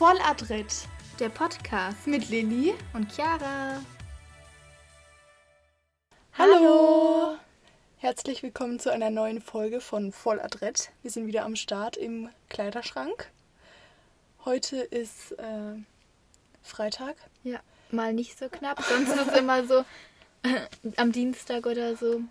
Volladrett. Der Podcast mit Lilly und Chiara. Hallo. Herzlich willkommen zu einer neuen Folge von Volladrett. Wir sind wieder am Start im Kleiderschrank. Heute ist äh, Freitag. Ja, mal nicht so knapp. Sonst ist es immer so äh, am Dienstag oder so.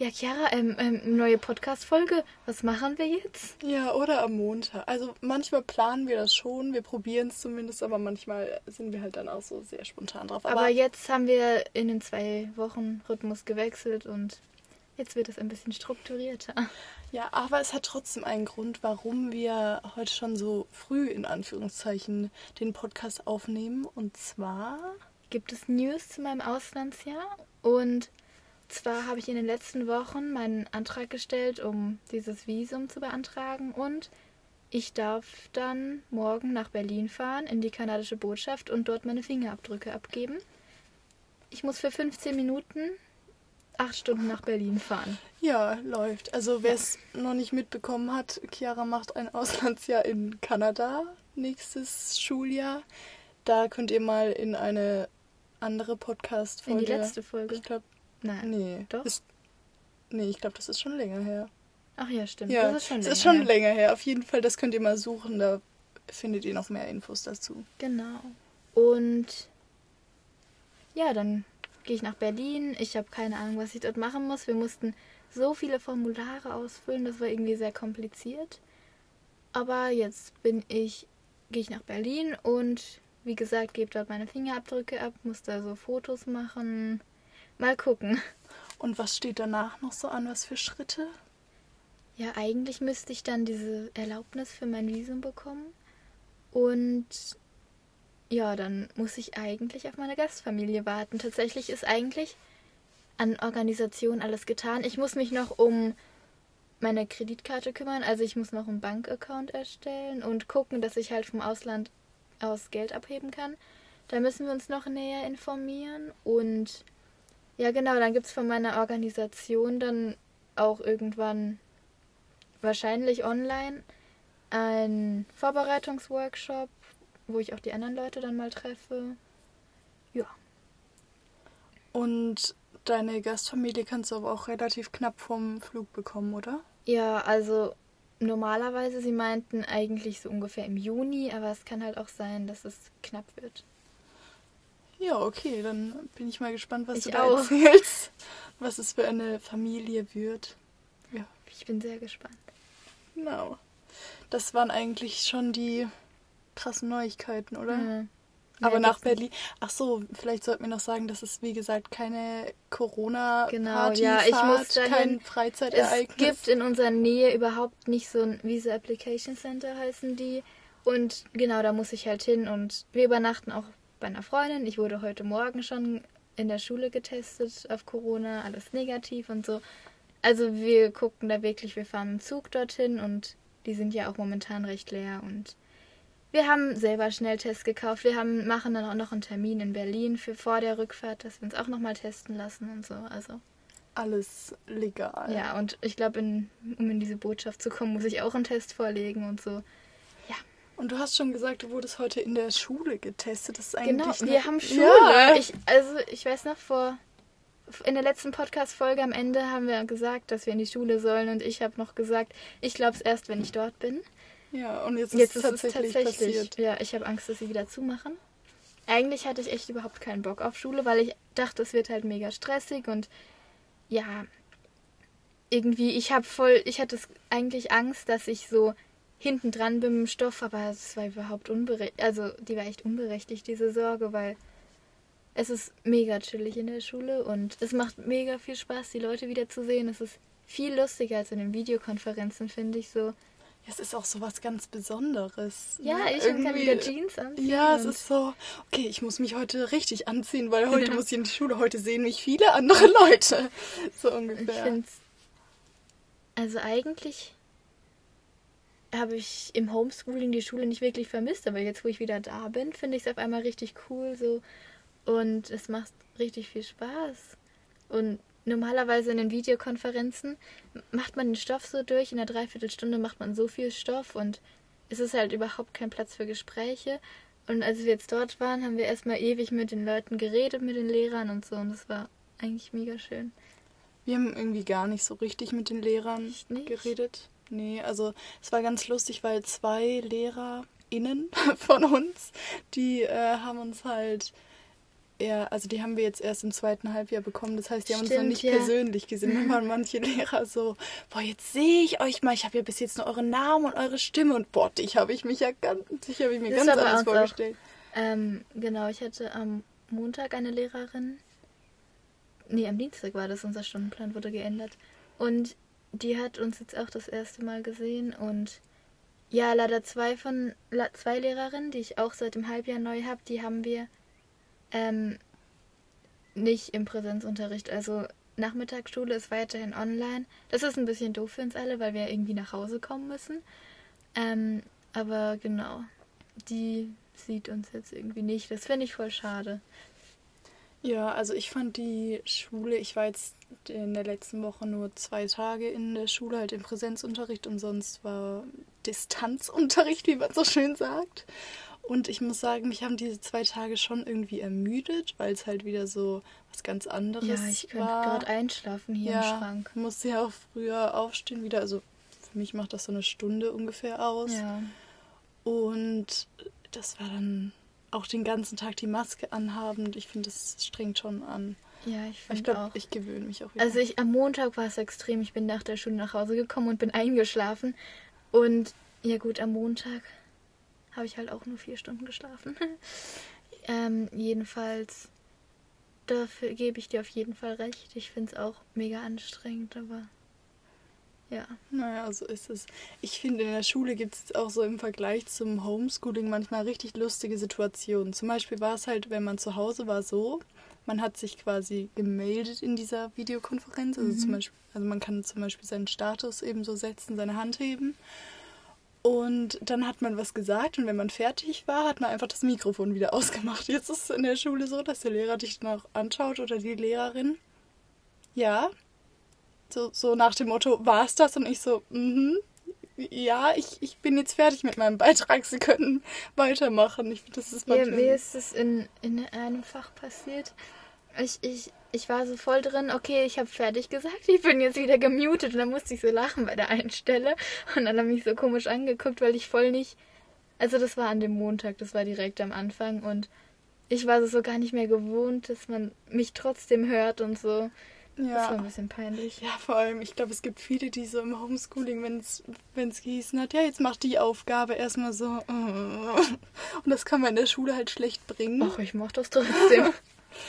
Ja, Chiara, ähm, ähm, neue Podcast-Folge. Was machen wir jetzt? Ja, oder am Montag. Also manchmal planen wir das schon, wir probieren es zumindest, aber manchmal sind wir halt dann auch so sehr spontan drauf. Aber, aber jetzt haben wir in den zwei Wochen Rhythmus gewechselt und jetzt wird es ein bisschen strukturierter. Ja, aber es hat trotzdem einen Grund, warum wir heute schon so früh in Anführungszeichen den Podcast aufnehmen. Und zwar gibt es News zu meinem Auslandsjahr und zwar habe ich in den letzten Wochen meinen Antrag gestellt, um dieses Visum zu beantragen und ich darf dann morgen nach Berlin fahren, in die kanadische Botschaft und dort meine Fingerabdrücke abgeben. Ich muss für 15 Minuten acht Stunden nach Berlin fahren. Ja, läuft. Also wer es ja. noch nicht mitbekommen hat, Chiara macht ein Auslandsjahr in Kanada nächstes Schuljahr. Da könnt ihr mal in eine andere Podcast-Folge. In die letzte Folge. Ich glaube, Nein. Nee. Doch? Ist, nee, ich glaube, das ist schon länger her. Ach ja, stimmt. Ja, das ist schon, länger, ist schon her. länger her. Auf jeden Fall, das könnt ihr mal suchen. Da findet ihr noch mehr Infos dazu. Genau. Und ja, dann gehe ich nach Berlin. Ich habe keine Ahnung, was ich dort machen muss. Wir mussten so viele Formulare ausfüllen. Das war irgendwie sehr kompliziert. Aber jetzt bin ich, gehe ich nach Berlin und wie gesagt, gebe dort meine Fingerabdrücke ab, muss da so Fotos machen Mal gucken. Und was steht danach noch so an? Was für Schritte? Ja, eigentlich müsste ich dann diese Erlaubnis für mein Visum bekommen. Und ja, dann muss ich eigentlich auf meine Gastfamilie warten. Tatsächlich ist eigentlich an Organisation alles getan. Ich muss mich noch um meine Kreditkarte kümmern. Also ich muss noch einen Bankaccount erstellen und gucken, dass ich halt vom Ausland aus Geld abheben kann. Da müssen wir uns noch näher informieren und ja, genau, dann gibt es von meiner Organisation dann auch irgendwann wahrscheinlich online einen Vorbereitungsworkshop, wo ich auch die anderen Leute dann mal treffe. Ja. Und deine Gastfamilie kannst du aber auch relativ knapp vom Flug bekommen, oder? Ja, also normalerweise, sie meinten eigentlich so ungefähr im Juni, aber es kann halt auch sein, dass es knapp wird. Ja, okay, dann bin ich mal gespannt, was ich du da auch. erzählst. Was es für eine Familie wird. Ja. Ich bin sehr gespannt. Genau. Das waren eigentlich schon die krassen Neuigkeiten, oder? Mhm. Aber ja, nach Berlin. Ach so, vielleicht sollten wir noch sagen, dass es wie gesagt keine Corona genau, ja, ich muss dahin, kein Freizeitereignis. Es gibt in unserer Nähe überhaupt nicht so ein Visa Application Center heißen die und genau da muss ich halt hin und wir übernachten auch bei einer Freundin. Ich wurde heute Morgen schon in der Schule getestet auf Corona, alles negativ und so. Also wir gucken da wirklich, wir fahren einen Zug dorthin und die sind ja auch momentan recht leer und wir haben selber Schnelltests gekauft. Wir haben, machen dann auch noch einen Termin in Berlin für vor der Rückfahrt, dass wir uns auch nochmal testen lassen und so. Also alles legal. Ja, und ich glaube, um in diese Botschaft zu kommen, muss ich auch einen Test vorlegen und so. Und du hast schon gesagt, du wurdest heute in der Schule getestet. Das ist eigentlich genau, wir haben Schule. Ja. Ich, also ich weiß noch, vor in der letzten Podcast-Folge am Ende haben wir gesagt, dass wir in die Schule sollen. Und ich habe noch gesagt, ich glaube es erst, wenn ich dort bin. Ja, und jetzt, jetzt ist, es tatsächlich, tatsächlich passiert. Ja, ich habe Angst, dass sie wieder zumachen. Eigentlich hatte ich echt überhaupt keinen Bock auf Schule, weil ich dachte, es wird halt mega stressig und ja, irgendwie, ich habe voll, ich hatte eigentlich Angst, dass ich so hinten dran dem Stoff, aber es war überhaupt unberechtigt. Also, die war echt unberechtigt, diese Sorge, weil es ist mega chillig in der Schule und es macht mega viel Spaß, die Leute wieder zu sehen. Es ist viel lustiger als in den Videokonferenzen, finde ich so. Es ist auch so was ganz Besonderes. Ja, ne? ich Irgendwie, kann wieder Jeans anziehen. Ja, es ist so, okay, ich muss mich heute richtig anziehen, weil heute muss ich in die Schule. Heute sehen mich viele andere Leute. So ungefähr. Ich finde Also eigentlich habe ich im Homeschooling die Schule nicht wirklich vermisst, aber jetzt, wo ich wieder da bin, finde ich es auf einmal richtig cool so und es macht richtig viel Spaß. Und normalerweise in den Videokonferenzen macht man den Stoff so durch, in einer Dreiviertelstunde macht man so viel Stoff und es ist halt überhaupt kein Platz für Gespräche. Und als wir jetzt dort waren, haben wir erstmal ewig mit den Leuten geredet, mit den Lehrern und so. Und das war eigentlich mega schön. Wir haben irgendwie gar nicht so richtig mit den Lehrern geredet. Nee, also es war ganz lustig, weil zwei LehrerInnen von uns, die äh, haben uns halt eher, also die haben wir jetzt erst im zweiten Halbjahr bekommen. Das heißt, die haben Stimmt, uns noch nicht ja. persönlich gesehen. Dann waren manche Lehrer so, boah, jetzt sehe ich euch mal, ich habe ja bis jetzt nur euren Namen und eure Stimme und boah, dich habe ich mich ja ganz, ich habe ich mir das ganz anders vorgestellt. ähm, genau, ich hatte am Montag eine Lehrerin. Nee, am Dienstag war das, unser Stundenplan wurde geändert. Und die hat uns jetzt auch das erste Mal gesehen und ja, leider zwei von zwei Lehrerinnen, die ich auch seit dem Halbjahr neu habe, die haben wir ähm, nicht im Präsenzunterricht. Also Nachmittagsschule ist weiterhin online. Das ist ein bisschen doof für uns alle, weil wir irgendwie nach Hause kommen müssen. Ähm, aber genau, die sieht uns jetzt irgendwie nicht. Das finde ich voll schade. Ja, also ich fand die Schule, ich war jetzt in der letzten Woche nur zwei Tage in der Schule, halt im Präsenzunterricht und sonst war Distanzunterricht, wie man so schön sagt. Und ich muss sagen, mich haben diese zwei Tage schon irgendwie ermüdet, weil es halt wieder so was ganz anderes war. Ja, ich könnte gerade einschlafen hier ja, im Schrank. Musste ja auch früher aufstehen wieder. Also für mich macht das so eine Stunde ungefähr aus. Ja. Und das war dann auch den ganzen Tag die Maske anhaben. Ich finde, das strengt schon an. Ja, ich finde Ich glaube, ich gewöhne mich auch wieder. Also ich, am Montag war es extrem. Ich bin nach der Schule nach Hause gekommen und bin eingeschlafen. Und ja gut, am Montag habe ich halt auch nur vier Stunden geschlafen. ähm, jedenfalls, dafür gebe ich dir auf jeden Fall recht. Ich finde es auch mega anstrengend, aber ja. Naja, so ist es. Ich finde, in der Schule gibt es auch so im Vergleich zum Homeschooling manchmal richtig lustige Situationen. Zum Beispiel war es halt, wenn man zu Hause war, so, man hat sich quasi gemeldet in dieser Videokonferenz. Also mhm. zum Beispiel, also man kann zum Beispiel seinen Status eben so setzen, seine Hand heben. Und dann hat man was gesagt und wenn man fertig war, hat man einfach das Mikrofon wieder ausgemacht. Jetzt ist es in der Schule so, dass der Lehrer dich noch anschaut oder die Lehrerin. Ja. So, so nach dem Motto, war es das? Und ich so, mhm. Ja, ich, ich bin jetzt fertig mit meinem Beitrag. Sie können weitermachen. Ich, das ist ja, mir ist es in, in einem Fach passiert. Ich, ich, ich war so voll drin, okay, ich habe fertig gesagt, ich bin jetzt wieder gemutet und dann musste ich so lachen bei der einen Stelle und dann habe ich mich so komisch angeguckt, weil ich voll nicht, also das war an dem Montag, das war direkt am Anfang und ich war so gar nicht mehr gewohnt, dass man mich trotzdem hört und so. Ja. Das war ein bisschen peinlich. Ja, vor allem, ich glaube, es gibt viele, die so im Homeschooling, wenn es gehießen hat, ja, jetzt mach die Aufgabe erstmal so. Und das kann man in der Schule halt schlecht bringen. Ach, ich mach das trotzdem.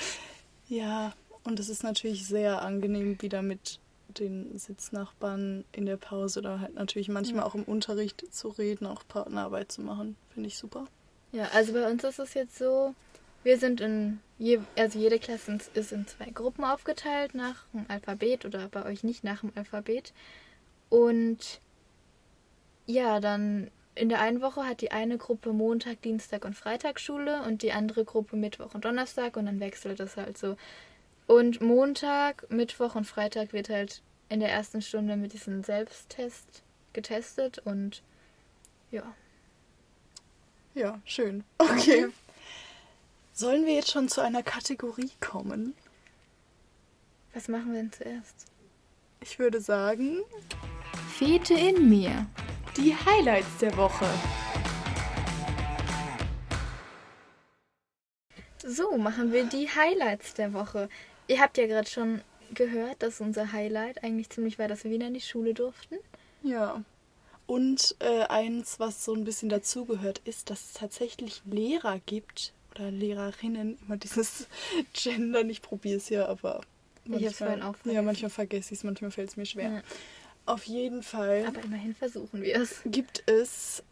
ja, und es ist natürlich sehr angenehm, wieder mit den Sitznachbarn in der Pause oder halt natürlich manchmal auch im Unterricht zu reden, auch Partnerarbeit zu machen. Finde ich super. Ja, also bei uns ist es jetzt so, wir sind in, je, also jede Klasse ist in zwei Gruppen aufgeteilt nach dem Alphabet oder bei euch nicht nach dem Alphabet. Und ja, dann in der einen Woche hat die eine Gruppe Montag, Dienstag und Freitag Schule und die andere Gruppe Mittwoch und Donnerstag und dann wechselt das halt so. Und Montag, Mittwoch und Freitag wird halt in der ersten Stunde mit diesem Selbsttest getestet und ja. Ja, schön. Okay. Sollen wir jetzt schon zu einer Kategorie kommen? Was machen wir denn zuerst? Ich würde sagen. Fete in mir. Die Highlights der Woche. So machen wir die Highlights der Woche. Ihr habt ja gerade schon gehört, dass unser Highlight eigentlich ziemlich war, dass wir wieder in die Schule durften. Ja. Und äh, eins, was so ein bisschen dazugehört, ist, dass es tatsächlich Lehrer gibt oder Lehrerinnen, immer dieses Gender, ich probiere es ja, aber manchmal, auch ja, manchmal vergesse ich es, manchmal fällt es mir schwer. Ja. Auf jeden Fall. Aber immerhin versuchen wir es. Gibt es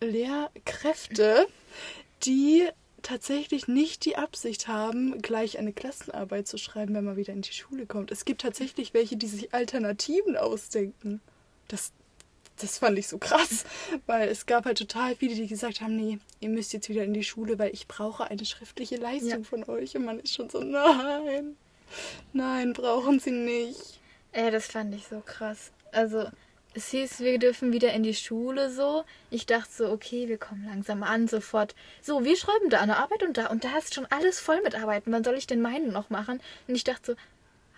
Lehrkräfte, die tatsächlich nicht die Absicht haben, gleich eine Klassenarbeit zu schreiben, wenn man wieder in die Schule kommt. Es gibt tatsächlich welche, die sich Alternativen ausdenken. Das, das fand ich so krass, weil es gab halt total viele, die gesagt haben, nee, ihr müsst jetzt wieder in die Schule, weil ich brauche eine schriftliche Leistung ja. von euch. Und man ist schon so, nein, nein, brauchen sie nicht. Ja, das fand ich so krass. Also es hieß, wir dürfen wieder in die Schule so. Ich dachte so, okay, wir kommen langsam an, sofort. So, wir schreiben da eine Arbeit und da und da ist schon alles voll mit Arbeiten. Wann soll ich denn meinen noch machen? Und ich dachte so,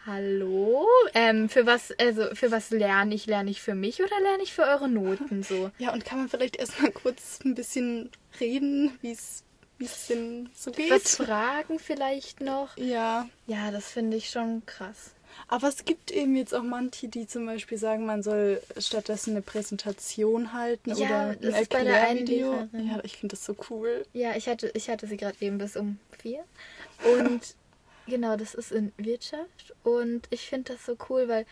hallo, ähm, für was, also für was lerne ich? Lerne ich für mich oder lerne ich für eure Noten so? Ja, und kann man vielleicht erstmal kurz ein bisschen reden, wie es denn so geht? Was fragen vielleicht noch? Ja. Ja, das finde ich schon krass. Aber es gibt eben jetzt auch manche, die zum Beispiel sagen, man soll stattdessen eine Präsentation halten Ja, oder ein das ist bei der einen Erklärvideo. Lehrerin. Ja, ich finde das so cool. Ja, ich hatte, ich hatte sie gerade eben bis um vier. Und genau, das ist in Wirtschaft. Und ich finde das so cool, weil,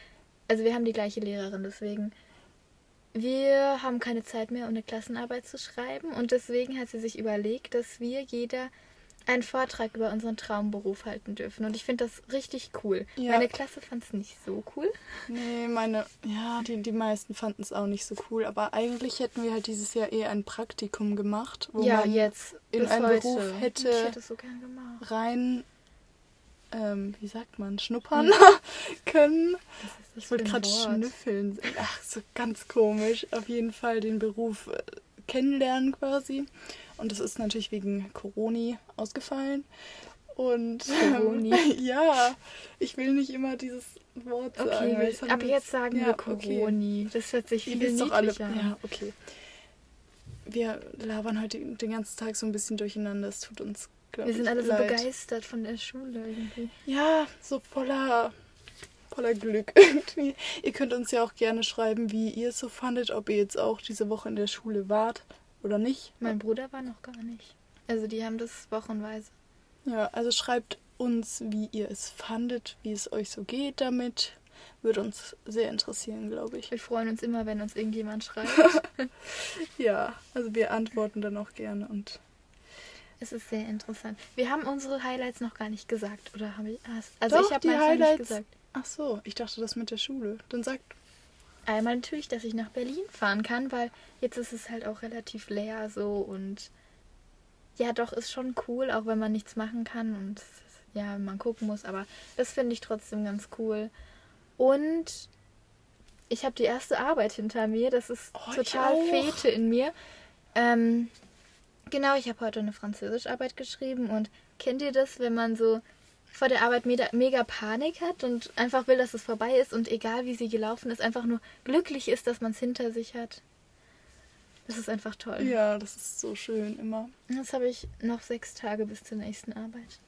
also wir haben die gleiche Lehrerin, deswegen. Wir haben keine Zeit mehr, um eine Klassenarbeit zu schreiben. Und deswegen hat sie sich überlegt, dass wir jeder einen Vortrag über unseren Traumberuf halten dürfen. Und ich finde das richtig cool. Ja. Meine Klasse fand es nicht so cool. Nee, meine, ja, die, die meisten fanden es auch nicht so cool. Aber eigentlich hätten wir halt dieses Jahr eher ein Praktikum gemacht, wo ja, man jetzt in einen heute. Beruf hätte- Ich hätte so gern gemacht. rein, ähm, wie sagt man, schnuppern können. Ich wollte gerade schnüffeln. Ach, so ganz komisch. Auf jeden Fall den Beruf äh, kennenlernen quasi. Und das ist natürlich wegen Corona ausgefallen. Und Coroni. ja, ich will nicht immer dieses Wort sagen. Okay, das wir, ab mir- jetzt sagen ja, wir okay. Coroni. Das hört sich viel doch alle. niedlicher an. Ja, okay. Wir labern heute den ganzen Tag so ein bisschen durcheinander. Es tut uns, Wir sind alle so begeistert von der Schule irgendwie. Ja, so voller, voller Glück irgendwie. Ihr könnt uns ja auch gerne schreiben, wie ihr es so fandet, ob ihr jetzt auch diese Woche in der Schule wart oder nicht. Mein Bruder war noch gar nicht. Also die haben das wochenweise. Ja, also schreibt uns, wie ihr es fandet, wie es euch so geht damit. Würde uns sehr interessieren, glaube ich. Wir freuen uns immer, wenn uns irgendjemand schreibt. Ja, also wir antworten dann auch gerne und es ist sehr interessant. Wir haben unsere Highlights noch gar nicht gesagt, oder habe ich? Also Doch, ich habe nicht Highlights. gesagt. Ach so, ich dachte das mit der Schule. Dann sagt Einmal natürlich, dass ich nach Berlin fahren kann, weil jetzt ist es halt auch relativ leer so und ja, doch ist schon cool, auch wenn man nichts machen kann und ja, man gucken muss, aber das finde ich trotzdem ganz cool. Und ich habe die erste Arbeit hinter mir, das ist Oh, total. Fete in mir. Ähm, genau, ich habe heute eine Französischarbeit geschrieben und kennt ihr das, wenn man so vor der Arbeit mega, mega Panik hat und einfach will, dass es vorbei ist und egal wie sie gelaufen ist, einfach nur glücklich ist, dass man es hinter sich hat. Das ist einfach toll. ja, das ist so schön immer. Jetzt habe ich noch sechs Tage bis zur nächsten Arbeit.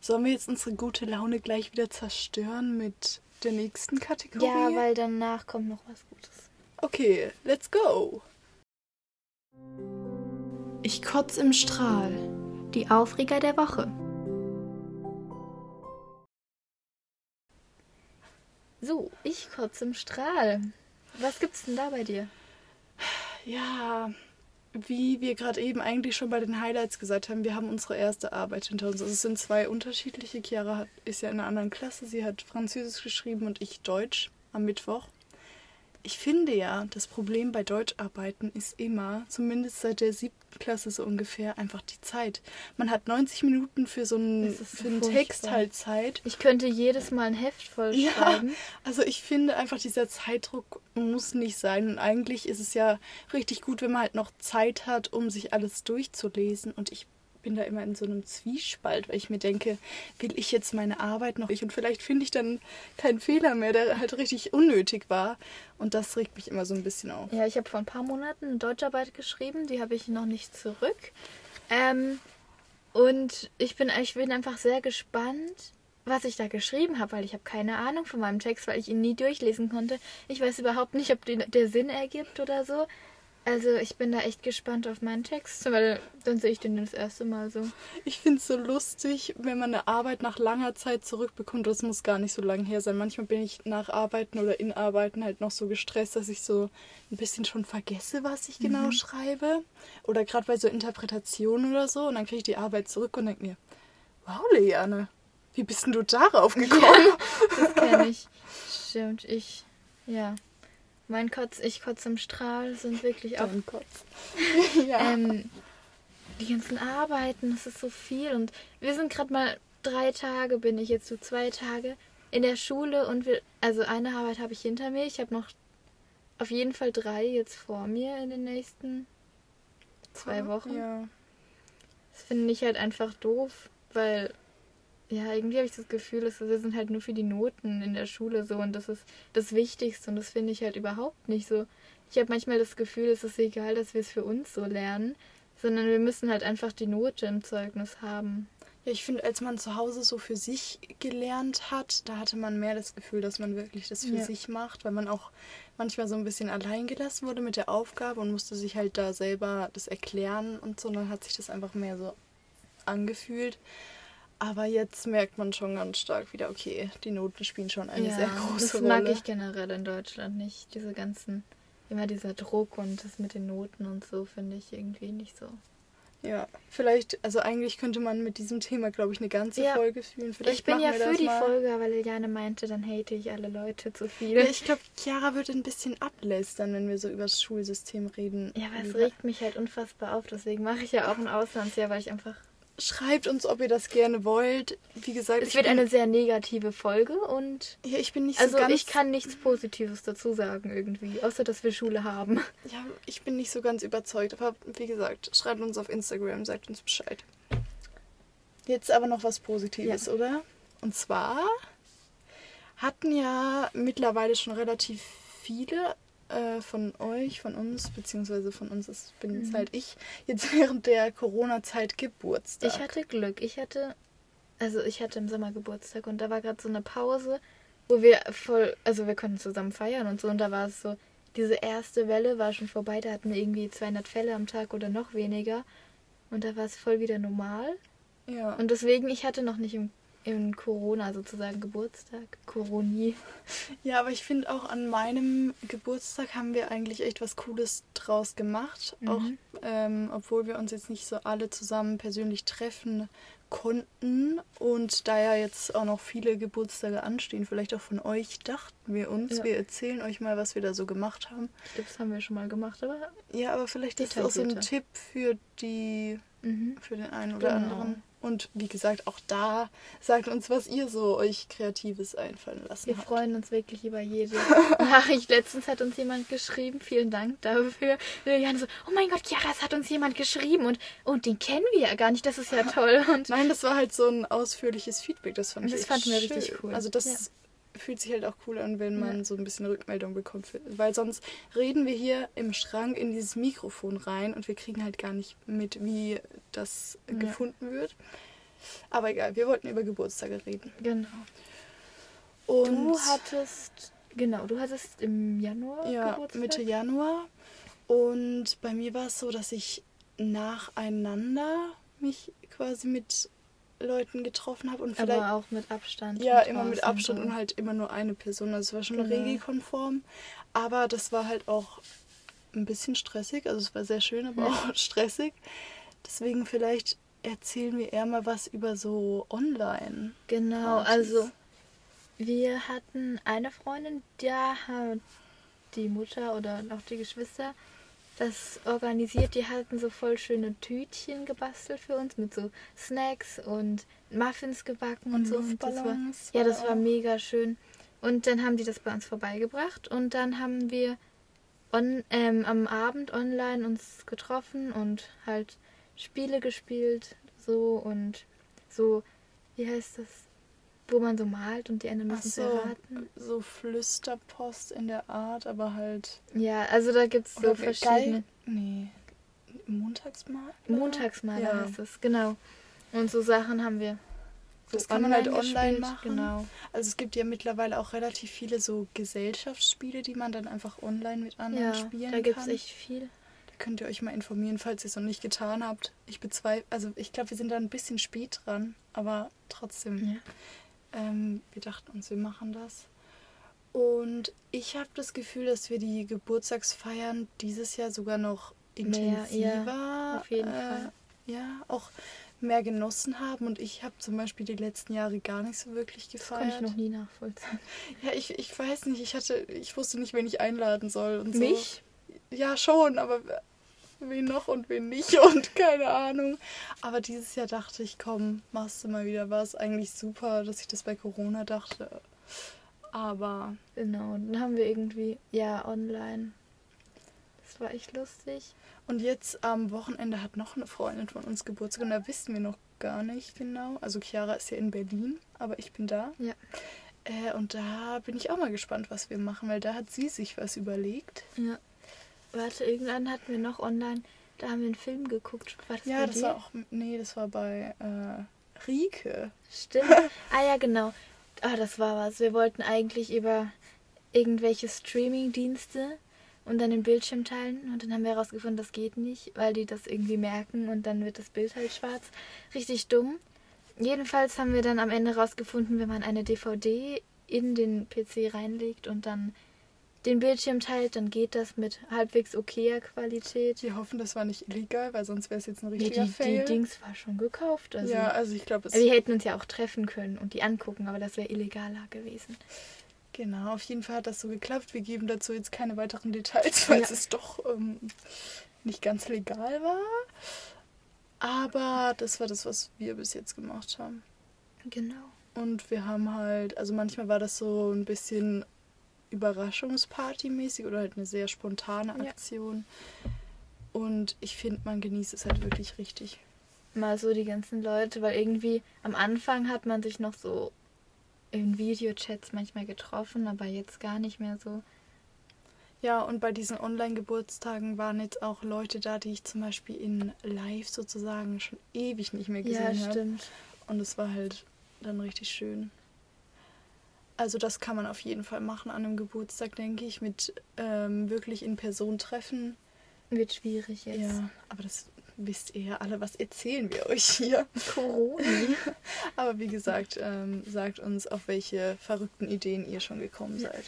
Sollen wir jetzt unsere gute Laune gleich wieder zerstören mit der nächsten Kategorie? Ja, weil danach kommt noch was Gutes. Okay, let's go. Ich kotz im Strahl. Die Aufreger der Woche. So, ich kotze im Strahl. Was gibt's denn da bei dir? Ja, wie wir gerade eben eigentlich schon bei den Highlights gesagt haben, wir haben unsere erste Arbeit hinter uns. Also es sind zwei unterschiedliche. Chiara hat, ist ja in einer anderen Klasse. Sie hat Französisch geschrieben und ich Deutsch am Mittwoch. Ich finde ja, das Problem bei Deutscharbeiten ist immer, zumindest seit der siebten Klasse so ungefähr, einfach die Zeit. Man hat 90 Minuten für so einen, so für einen furchtbar. Text halt Zeit. Ich könnte jedes Mal ein Heft voll Ja, also ich finde einfach, dieser Zeitdruck muss nicht sein. Und eigentlich ist es ja richtig gut, wenn man halt noch Zeit hat, um sich alles durchzulesen. Und ich bin da immer in so einem Zwiespalt, weil ich mir denke, will ich jetzt meine Arbeit noch nicht? Und vielleicht finde ich dann keinen Fehler mehr, der halt richtig unnötig war. Und das regt mich immer so ein bisschen auf. Ja, ich habe vor ein paar Monaten eine Deutscharbeit geschrieben, die habe ich noch nicht zurück. Ähm, und ich bin, ich bin einfach sehr gespannt, was ich da geschrieben habe, weil ich habe keine Ahnung von meinem Text, weil ich ihn nie durchlesen konnte. Ich weiß überhaupt nicht, ob den, der Sinn ergibt oder so. Also ich bin da echt gespannt auf meinen Text, weil dann sehe ich den das erste Mal so. Ich finde es so lustig, wenn man eine Arbeit nach langer Zeit zurückbekommt. Das muss gar nicht so lange her sein. Manchmal bin ich nach Arbeiten oder in Arbeiten halt noch so gestresst, dass ich so ein bisschen schon vergesse, was ich genau schreibe. Oder gerade bei so Interpretationen oder so. Und dann kriege ich die Arbeit zurück und denke mir, wow, Leanne, wie bist denn du darauf gekommen? Das kenne ich. Stimmt, ich, ja. Mein Kotz, ich kotz im Strahl sind wirklich auch ja. Ähm, die ganzen Arbeiten, das ist so viel. Und wir sind gerade mal drei Tage, bin ich jetzt so zwei Tage in der Schule und wir, also eine Arbeit habe ich hinter mir. Ich habe noch auf jeden Fall drei jetzt vor mir in den nächsten zwei Wochen. Ja. Das finde ich halt einfach doof, weil ja, irgendwie habe ich das Gefühl, dass wir sind halt nur für die Noten in der Schule so und das ist das Wichtigste und das finde ich halt überhaupt nicht so. Ich habe manchmal das Gefühl, es ist egal, dass wir es für uns so lernen, sondern wir müssen halt einfach die Note im Zeugnis haben. Ja, ich finde, als man zu Hause so für sich gelernt hat, da hatte man mehr das Gefühl, dass man wirklich das für Ja. sich macht, weil man auch manchmal so ein bisschen allein gelassen wurde mit der Aufgabe und musste sich halt da selber das erklären und so. Und dann hat sich das einfach mehr so angefühlt. Aber jetzt merkt man schon ganz stark wieder, okay, die Noten spielen schon eine sehr große das Rolle. mag ich generell in Deutschland nicht. Diese ganzen, immer dieser Druck und das mit den Noten und so finde ich irgendwie nicht so. Ja, vielleicht, also eigentlich könnte man mit diesem Thema, glaube ich, eine ganze Ja. Folge. Vielleicht ich bin ja für das die mal. Folge, aber Liliane meinte, dann hate ich alle Leute zu viel. Ja, ich glaube, Chiara würde ein bisschen ablästern, wenn wir so über das Schulsystem reden. Ja, aber es regt mich halt unfassbar auf. Deswegen mache ich ja auch ein Auslandsjahr, weil ich einfach. Schreibt uns, ob ihr das gerne wollt. Wie gesagt, Es wird bin, eine sehr negative Folge und. ja, ich bin nicht Also so ganz, ich kann nichts Positives dazu sagen irgendwie, außer dass wir Schule haben. ja, ich bin nicht so ganz überzeugt. Aber wie gesagt, schreibt uns auf Instagram, sagt uns Bescheid. Jetzt aber noch was Positives, oder? Und zwar hatten ja mittlerweile schon relativ viele äh, von euch, von uns, beziehungsweise von uns, das bin jetzt Mhm. halt ich, jetzt während der Corona-Zeit Geburtstag. Ich hatte Glück. Ich hatte. Also ich hatte im Sommer Geburtstag und da war gerade so eine Pause, wo wir voll. Also wir konnten zusammen feiern und so und da war es so. Diese erste Welle war schon vorbei, da hatten wir irgendwie 200 Fälle am Tag oder noch weniger. Und da war es voll wieder normal. ja. Und deswegen, ich hatte noch nicht im, im Corona sozusagen Geburtstag. Coroni. Ja, aber ich finde auch an meinem Geburtstag haben wir eigentlich echt was Cooles draus gemacht. Mhm. Auch ähm, obwohl wir uns jetzt nicht so alle zusammen persönlich treffen konnten und da ja jetzt auch noch viele Geburtstage anstehen, vielleicht auch von euch, dachten wir uns, Ja. wir erzählen euch mal, was wir da so gemacht haben. Ich glaube, das haben wir schon mal gemacht, aber. Ja, aber vielleicht ist das auch so ein. Tipp für die Mhm. für den einen oder Genau. anderen. Und wie gesagt, auch da sagt uns, was ihr so euch Kreatives einfallen lassen Wir habt. freuen uns wirklich über jede Nachricht. Letztens hat uns jemand geschrieben, vielen Dank dafür. Liliane so, oh mein Gott, Chiara, es hat uns jemand geschrieben und, und den kennen wir ja gar nicht, das ist ja toll. Und Nein, das war halt so ein ausführliches Feedback. Das fand ich Das fanden wir richtig cool. Also das Ja. Fühlt sich halt auch cool an, wenn man Ja. so ein bisschen Rückmeldung bekommt. Weil sonst reden wir hier im Schrank in dieses Mikrofon rein und wir kriegen halt gar nicht mit, wie das Ja. gefunden wird. Aber egal, wir wollten über Geburtstage reden. genau. Und Du hattest, genau, du hattest im Januar ja, Geburtstag. Mitte Januar. Und bei mir war es so, dass ich nacheinander mich quasi mit Leuten getroffen habe und vielleicht aber auch mit Abstand. Ja, immer mit Abstand und halt immer nur eine Person. Also es war schon Genau. regelkonform. Aber das war halt auch ein bisschen stressig. Also es war sehr schön, aber Ja. auch stressig. Deswegen vielleicht erzählen wir eher mal was über so online. Genau, also wir hatten eine Freundin, da hat die Mutter oder auch die Geschwister das organisiert. Die hatten so voll schöne Tütchen gebastelt für uns mit so Snacks und Muffins gebacken und, Und so. Und das war, ja, das war mega schön. Und dann haben die das bei uns vorbeigebracht und dann haben wir on, ähm, am Abend online uns getroffen und halt Spiele gespielt, so und so, wie heißt das? Wo man so malt und die anderen müssen so, erraten. so Flüsterpost in der Art, aber halt. Ja, also da gibt es so verschiedene. Geil- Nee. Montagsmal? Montagsmaler Ja. heißt es, genau. Und so Sachen haben wir. So Das kann man halt online machen. Genau. Also es gibt ja mittlerweile auch relativ viele so Gesellschaftsspiele, die man dann einfach online mit anderen Ja, spielen da gibt es kann. echt viel. Da könnt ihr euch mal informieren, falls ihr es noch nicht getan habt. Ich bezweifle, also ich glaube, wir sind da ein bisschen spät dran, aber trotzdem, Ja. Ähm, wir dachten uns, wir machen das. Und ich habe das Gefühl, dass wir die Geburtstagsfeiern dieses Jahr sogar noch Mehr, ja, intensiver, auf jeden äh, Fall. ja, auch mehr genossen haben. Und ich habe zum Beispiel die letzten Jahre gar nicht so wirklich Das konnte gefeiert. ich noch nie nachvollziehen. Ja, ich, ich weiß nicht, ich hatte, ich wusste nicht, wen ich einladen soll und so. Mich? Ja, schon, aber wen noch und wen nicht und keine Ahnung. Aber dieses Jahr dachte ich, komm, machst du mal wieder was. Eigentlich super, dass ich das bei Corona dachte. Aber Genau, dann haben wir irgendwie, ja, online. Das war echt lustig. Und jetzt am Wochenende hat noch eine Freundin von uns Geburtstag und da wissen wir noch gar nicht genau. Also Chiara ist ja in Berlin, aber ich bin da. Ja. Äh, und da bin ich auch mal gespannt, was wir machen, weil da hat sie sich was überlegt. Ja. Warte, irgendwann hatten wir noch online, da haben wir einen Film geguckt. War das Ja, das dir? war auch, nee, das war bei äh, Rike. Stimmt. ah ja, genau. Ah, das war was. Wir wollten eigentlich über irgendwelche Streaming-Dienste und dann den Bildschirm teilen und dann haben wir herausgefunden, das geht nicht, weil die das irgendwie merken und dann wird das Bild halt schwarz. Richtig dumm. Jedenfalls haben wir dann am Ende herausgefunden, wenn man eine DVD in den PC reinlegt und dann den Bildschirm teilt, dann geht das mit halbwegs okayer Qualität. Wir hoffen, das war nicht illegal, weil sonst wäre es jetzt ein Nee, richtiger die, die Fail. Dings war schon gekauft. Also. ja, also ich glaube, es Wir hätten uns ja auch treffen können und die angucken, aber das wäre illegaler gewesen. Genau, auf jeden Fall hat das so geklappt. Wir geben dazu jetzt keine weiteren Details, falls Ja. es doch ähm, nicht ganz legal war. Aber das war das, was wir bis jetzt gemacht haben. Genau. Und wir haben halt, also manchmal war das so ein bisschen Überraschungsparty-mäßig oder halt eine sehr spontane Ja. Aktion. Und ich finde, man genießt es halt wirklich richtig. Mal so die ganzen Leute, weil irgendwie am Anfang hat man sich noch so in Videochats manchmal getroffen, aber jetzt gar nicht mehr so. Ja, und bei diesen Online-Geburtstagen waren jetzt auch Leute da, die ich zum Beispiel in Live sozusagen schon ewig nicht mehr gesehen ja, habe. stimmt. Und es war halt dann richtig schön. Also das kann man auf jeden Fall machen an einem Geburtstag, denke ich, mit ähm, wirklich in Person treffen. Wird schwierig jetzt. Ja, aber das wisst ihr ja alle, was erzählen wir euch hier. Corona. Aber wie gesagt, ähm, sagt uns, auf welche verrückten Ideen ihr schon gekommen seid.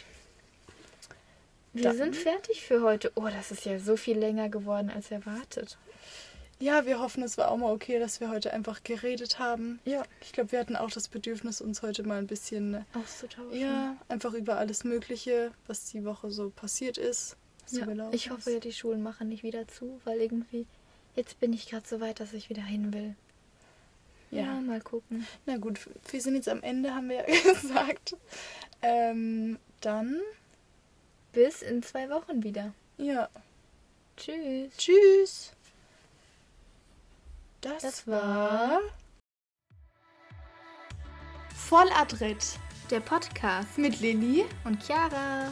Wir Dann- sind fertig für heute. Oh, das ist ja so viel länger geworden als erwartet. Ja, wir hoffen, es war auch mal okay, dass wir heute einfach geredet haben. Ja. Ich glaube, wir hatten auch das Bedürfnis, uns heute mal ein bisschen, Auszutauschen. ja, einfach über alles Mögliche, was die Woche so passiert ist. ja. Ich hoffe die Schulen machen nicht wieder zu, weil irgendwie jetzt bin ich gerade so weit, dass ich wieder hin will. Ja, Ja. mal gucken. Na gut, wir sind jetzt am Ende, haben wir ja gesagt. Ähm, dann, Bis in zwei Wochen wieder. ja, Tschüss. tschüss. Das, Das war Volladritt der Podcast mit Lilly. und Chiara.